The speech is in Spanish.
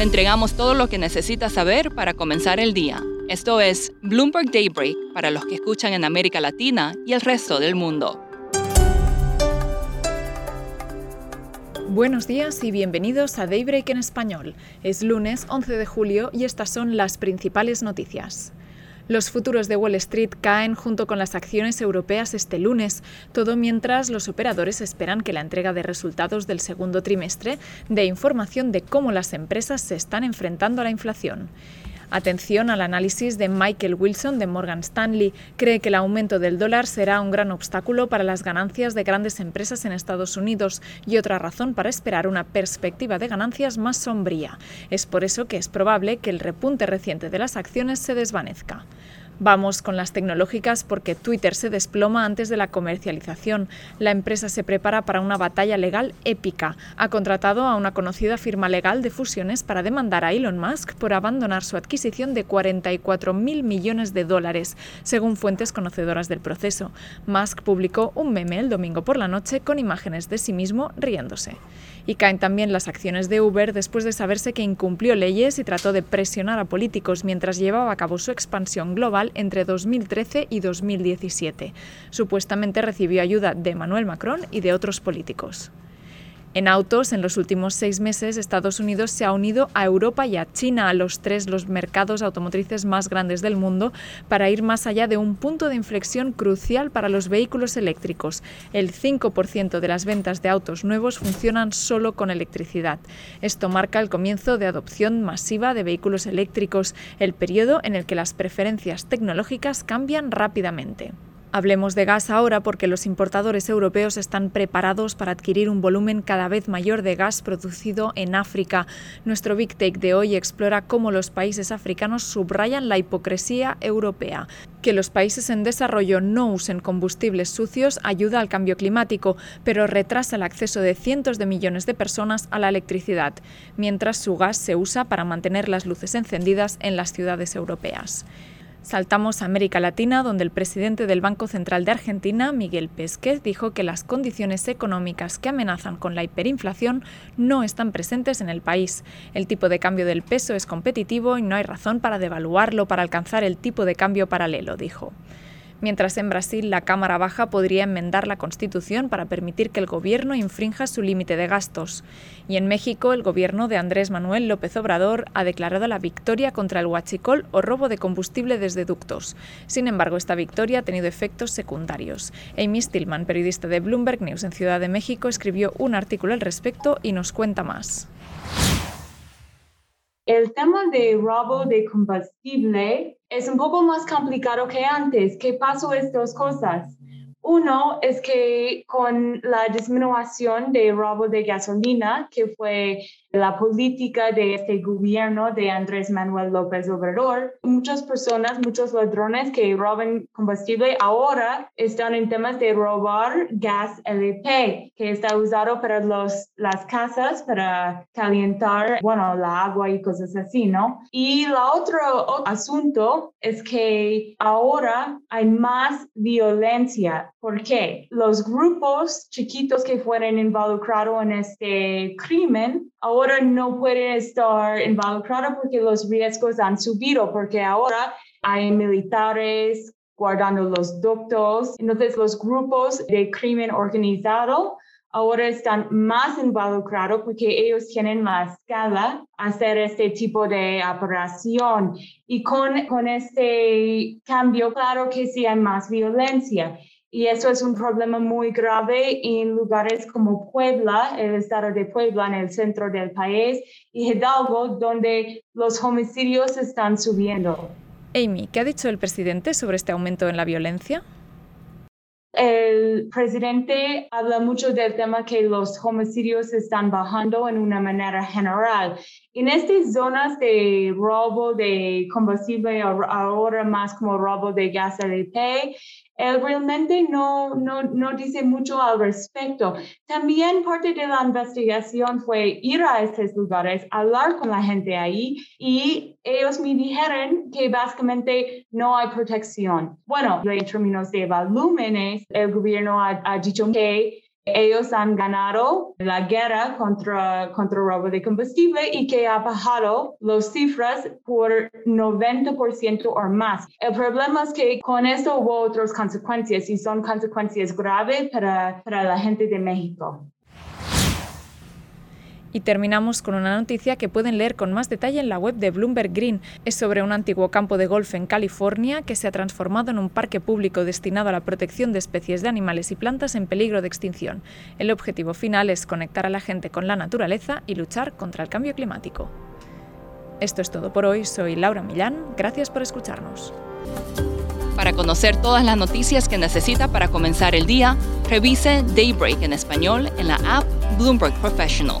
Le entregamos todo lo que necesita saber para comenzar el día. Esto es Bloomberg Daybreak para los que escuchan en América Latina y el resto del mundo. Buenos días y bienvenidos a Daybreak en español. Es lunes 11 de julio y estas son las principales noticias. Los futuros de Wall Street caen junto con las acciones europeas este lunes, todo mientras los operadores esperan que la entrega de resultados del segundo trimestre dé información de cómo las empresas se están enfrentando a la inflación. Atención al análisis de Michael Wilson de Morgan Stanley. Cree que el aumento del dólar será un gran obstáculo para las ganancias de grandes empresas en Estados Unidos y otra razón para esperar una perspectiva de ganancias más sombría. Es por eso que es probable que el repunte reciente de las acciones se desvanezca. Vamos con las tecnológicas porque Twitter se desploma antes de la comercialización. La empresa se prepara para una batalla legal épica. Ha contratado a una conocida firma legal de fusiones para demandar a Elon Musk por abandonar su adquisición de 44 mil millones de dólares, según fuentes conocedoras del proceso. Musk publicó un meme el domingo por la noche con imágenes de sí mismo riéndose. Y caen también las acciones de Uber después de saberse que incumplió leyes y trató de presionar a políticos mientras llevaba a cabo su expansión global entre 2013 y 2017. Supuestamente recibió ayuda de Emmanuel Macron y de otros políticos. En autos, en los últimos seis meses, Estados Unidos se ha unido a Europa y a China, a los tres los mercados automotrices más grandes del mundo, para ir más allá de un punto de inflexión crucial para los vehículos eléctricos. El 5% de las ventas de autos nuevos funcionan solo con electricidad. Esto marca el comienzo de adopción masiva de vehículos eléctricos, el periodo en el que las preferencias tecnológicas cambian rápidamente. Hablemos de gas ahora porque los importadores europeos están preparados para adquirir un volumen cada vez mayor de gas producido en África. Nuestro Big Take de hoy explora cómo los países africanos subrayan la hipocresía europea. Que los países en desarrollo no usen combustibles sucios ayuda al cambio climático, pero retrasa el acceso de cientos de millones de personas a la electricidad, mientras su gas se usa para mantener las luces encendidas en las ciudades europeas. Saltamos a América Latina, donde el presidente del Banco Central de Argentina, Miguel Pésquez, dijo que las condiciones económicas que amenazan con la hiperinflación no están presentes en el país. El tipo de cambio del peso es competitivo y no hay razón para devaluarlo para alcanzar el tipo de cambio paralelo, dijo mientras en Brasil la Cámara Baja podría enmendar la Constitución para permitir que el gobierno infrinja su límite de gastos. Y en México, el gobierno de Andrés Manuel López Obrador ha declarado la victoria contra el huachicol o robo de combustible desde ductos. Sin embargo, esta victoria ha tenido efectos secundarios. Amy Stillman, periodista de Bloomberg News en Ciudad de México, escribió un artículo al respecto y nos cuenta más. El tema de robo de combustible es un poco más complicado que antes. ¿Qué pasó estas cosas? Uno es que con la disminución de robo de gasolina, que fue la política de este gobierno de Andrés Manuel López Obrador, muchas personas, muchos ladrones que roban combustible ahora están en temas de robar gas LP, que está usado para los, las casas para calentar, bueno, la agua y cosas así, ¿no? Y la otro asunto es que ahora hay más violencia. ¿Por qué? Los grupos chiquitos que fueron involucrados en este crimen ahora no pueden estar involucrados porque los riesgos han subido, porque ahora hay militares guardando los ductos. Entonces los grupos de crimen organizado ahora están más involucrados porque ellos tienen más escala hacer este tipo de operación. Y con, con este cambio, claro que sí hay más violencia. Y eso es un problema muy grave en lugares como Puebla, el estado de Puebla en el centro del país, y Hidalgo, donde los homicidios están subiendo. Amy, ¿qué ha dicho el presidente sobre este aumento en la violencia? El presidente habla mucho del tema que los homicidios están bajando en una manera general. En estas zonas de robo de combustible, ahora más como robo de gas LP, él realmente no, no, no dice mucho al respecto. También parte de la investigación fue ir a estos lugares, hablar con la gente ahí y ellos me dijeron que básicamente no hay protección. Bueno, en términos de volúmenes, el gobierno ha, ha dicho que ellos han ganado la guerra contra, contra el robo de combustible y que ha bajado las cifras por 90% o más. El problema es que con eso hubo otras consecuencias y son consecuencias graves para, para la gente de México. Y terminamos con una noticia que pueden leer con más detalle en la web de Bloomberg Green. Es sobre un antiguo campo de golf en California que se ha transformado en un parque público destinado a la protección de especies de animales y plantas en peligro de extinción. El objetivo final es conectar a la gente con la naturaleza y luchar contra el cambio climático. Esto es todo por hoy. Soy Laura Millán. Gracias por escucharnos. Para conocer todas las noticias que necesita para comenzar el día, revise Daybreak en español en la app Bloomberg Professional.